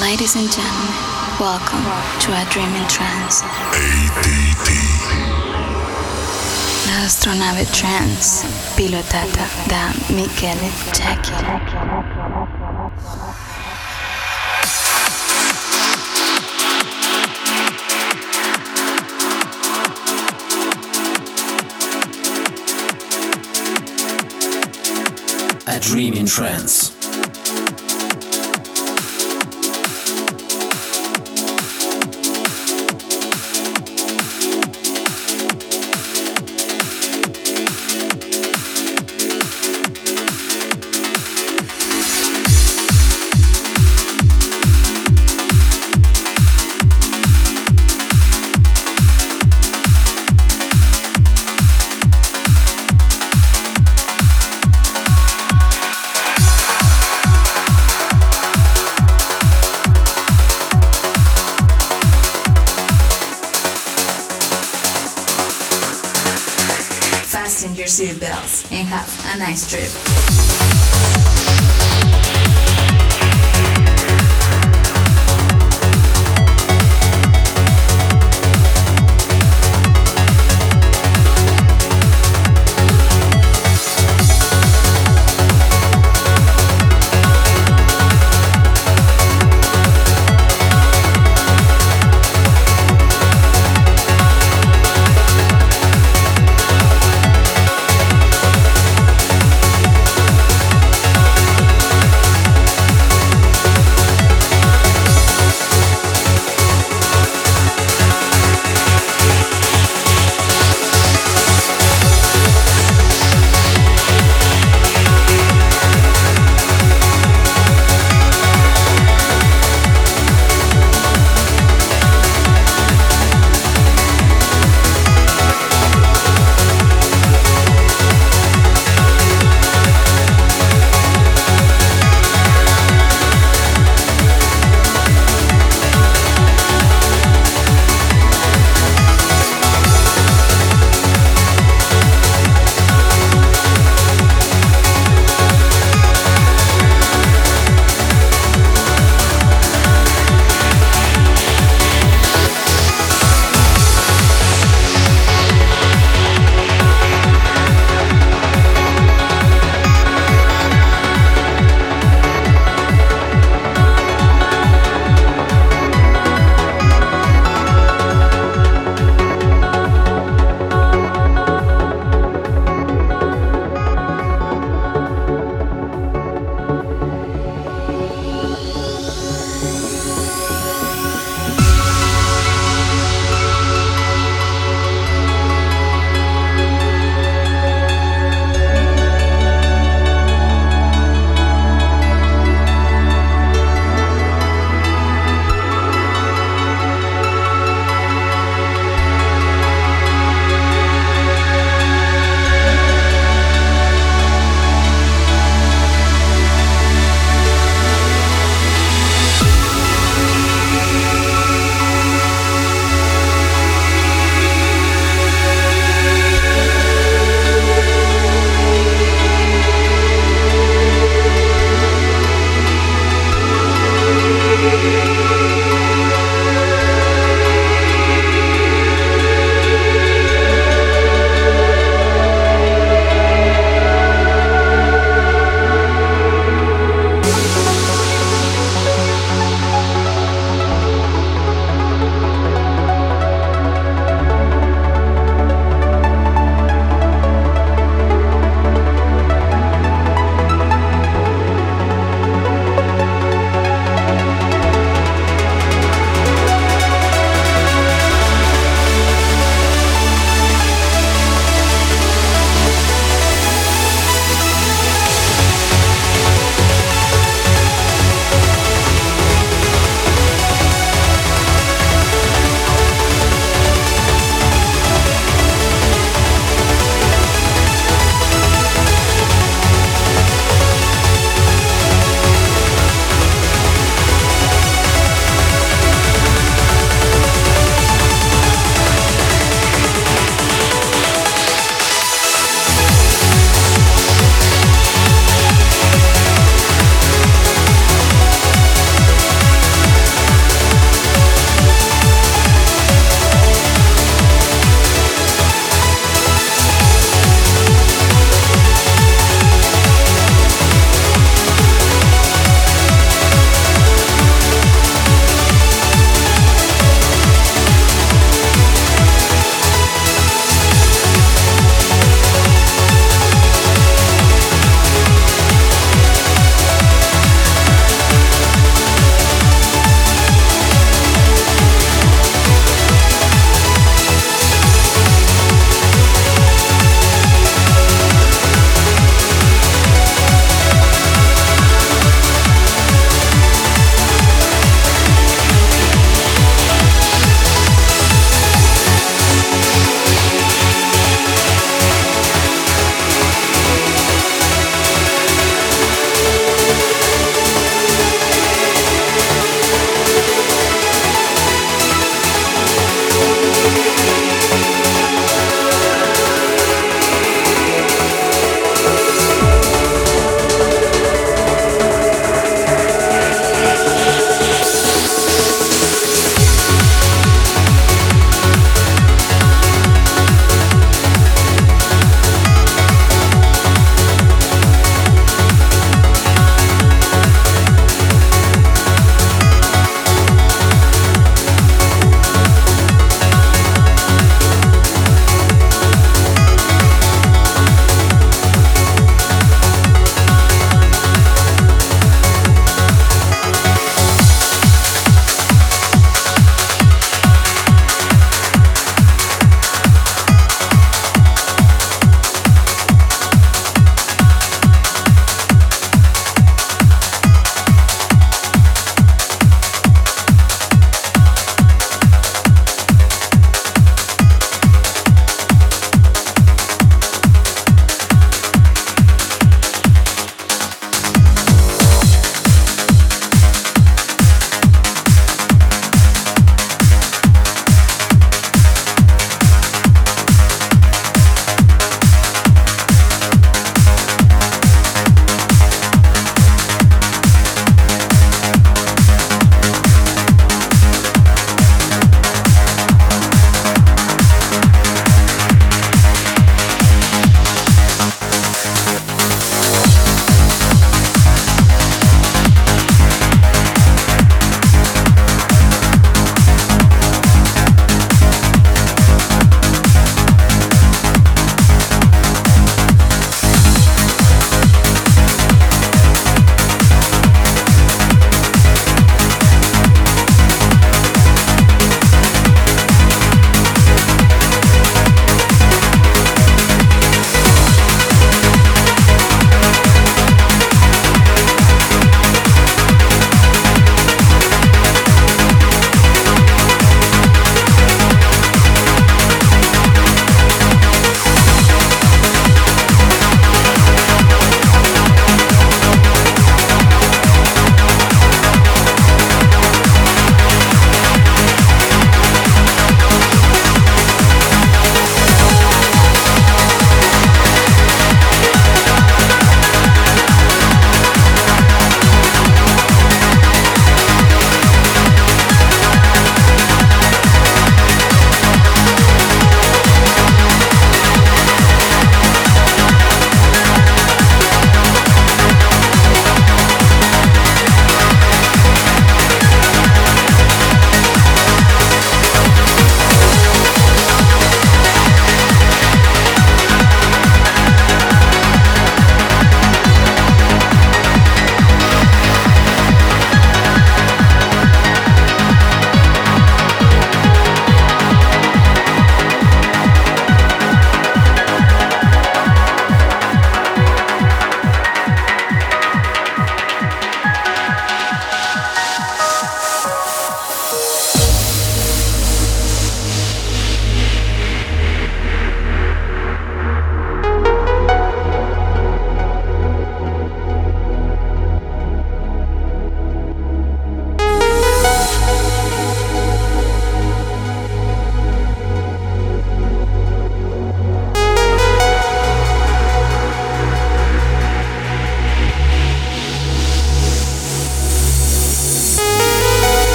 Ladies and gentlemen, welcome to a Dream in Trance. ADT. La astronave trance pilotata da Michele Jackie. A Dream in Trance.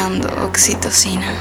liberando oxitocina.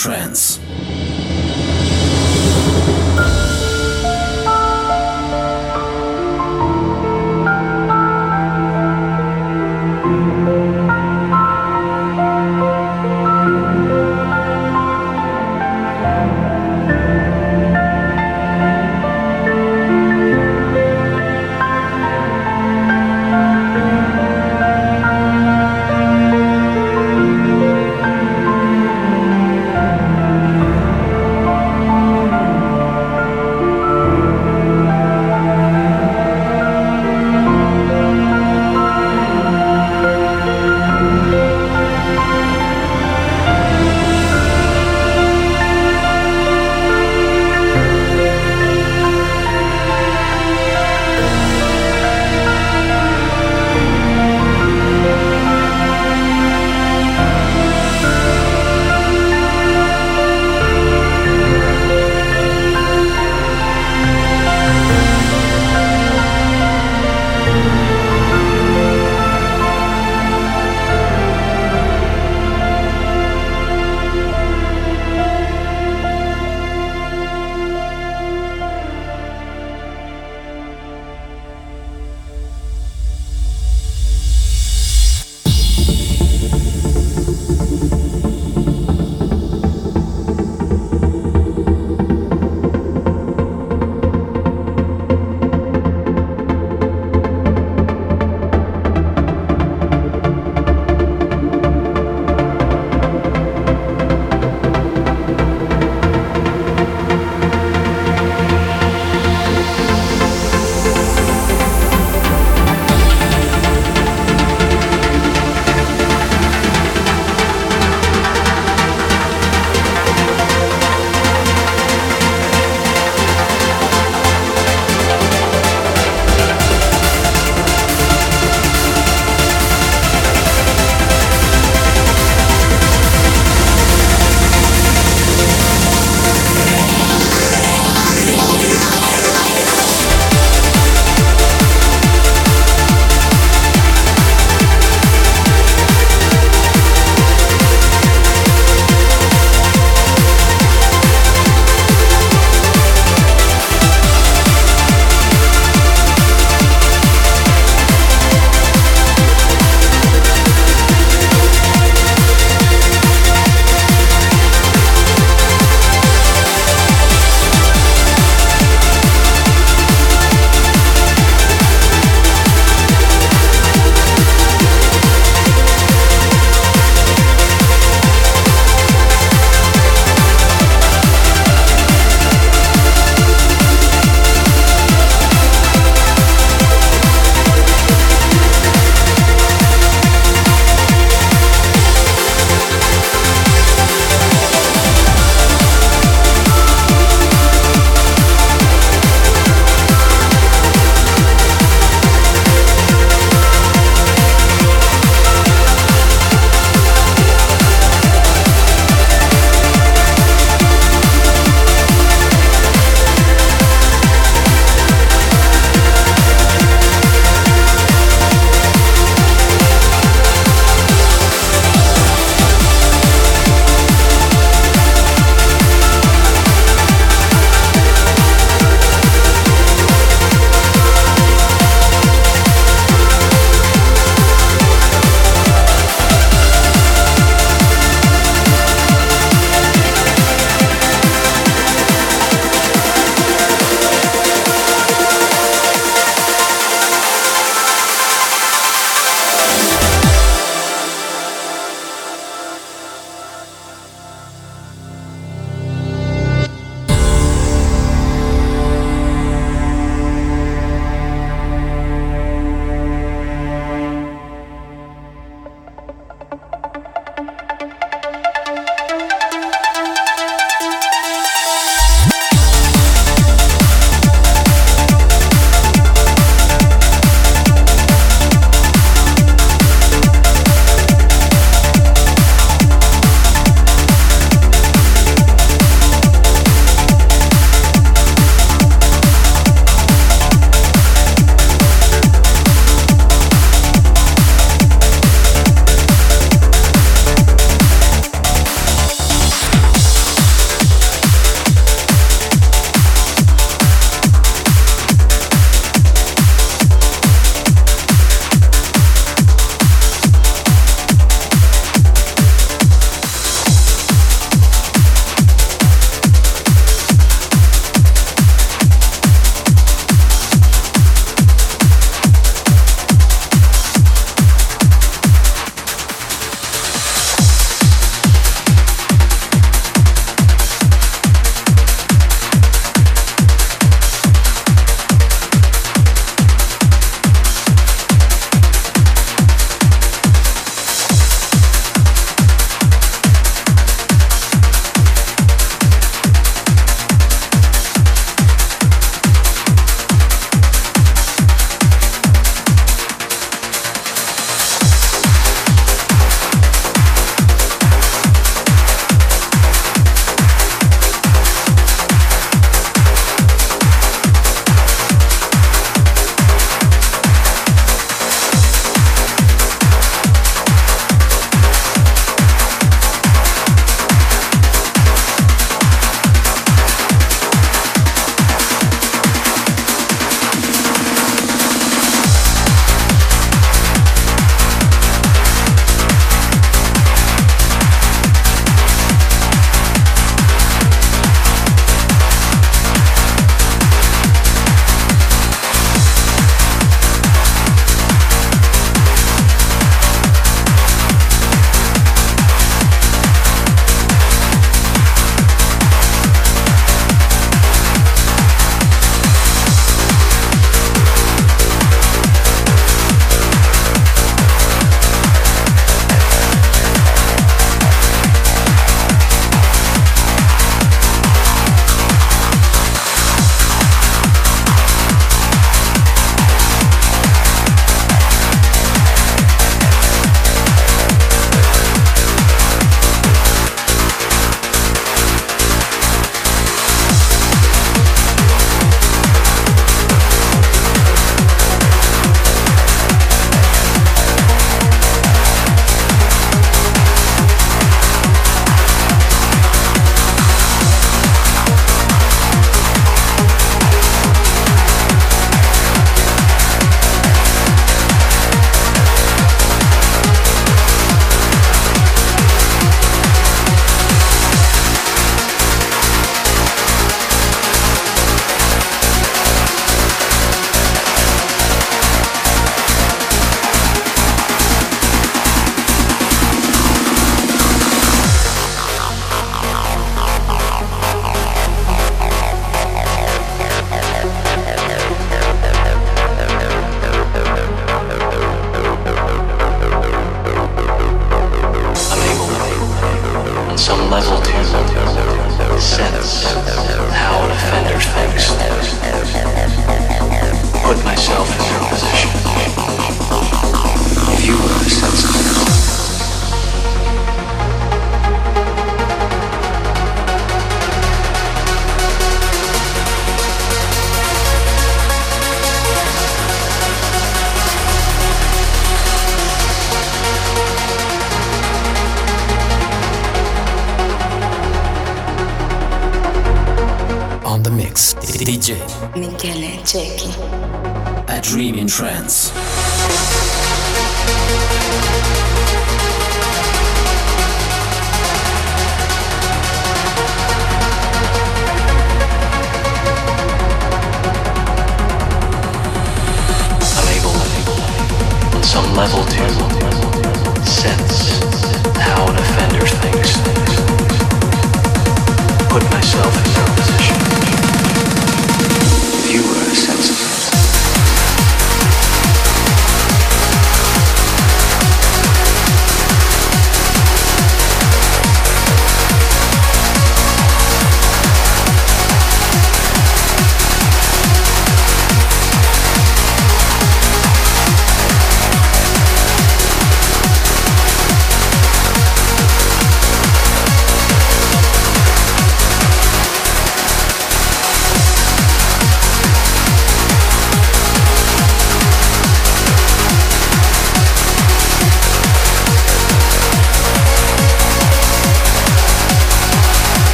trance.